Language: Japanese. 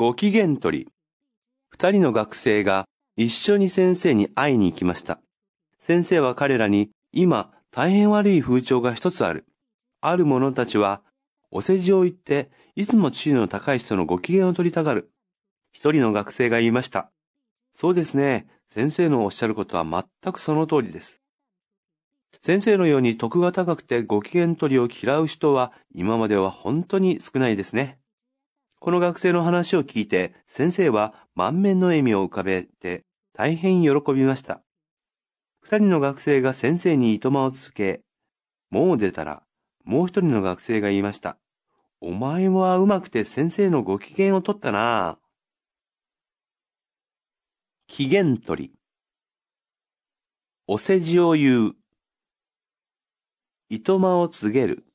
ご機嫌取り。二人の学生が一緒に先生に会いに行きました。先生は彼らに、今、大変悪い風潮が一つある。ある者たちは、お世辞を言って、いつも地位の高い人のご機嫌を取りたがる。一人の学生が言いました。そうですね。先生のおっしゃることは全くその通りです。先生のように徳が高くてご機嫌取りを嫌う人は今までは本当に少ないですね。この学生の話を聞いて先生は満面の笑みを浮かべて大変喜びました。二人の学生が先生にいとまを続け、もう出たらもう一人の学生が言いました。お前はうまくて先生のご機嫌を取ったな。機嫌取り。お世辞を言う。いとまを告げる。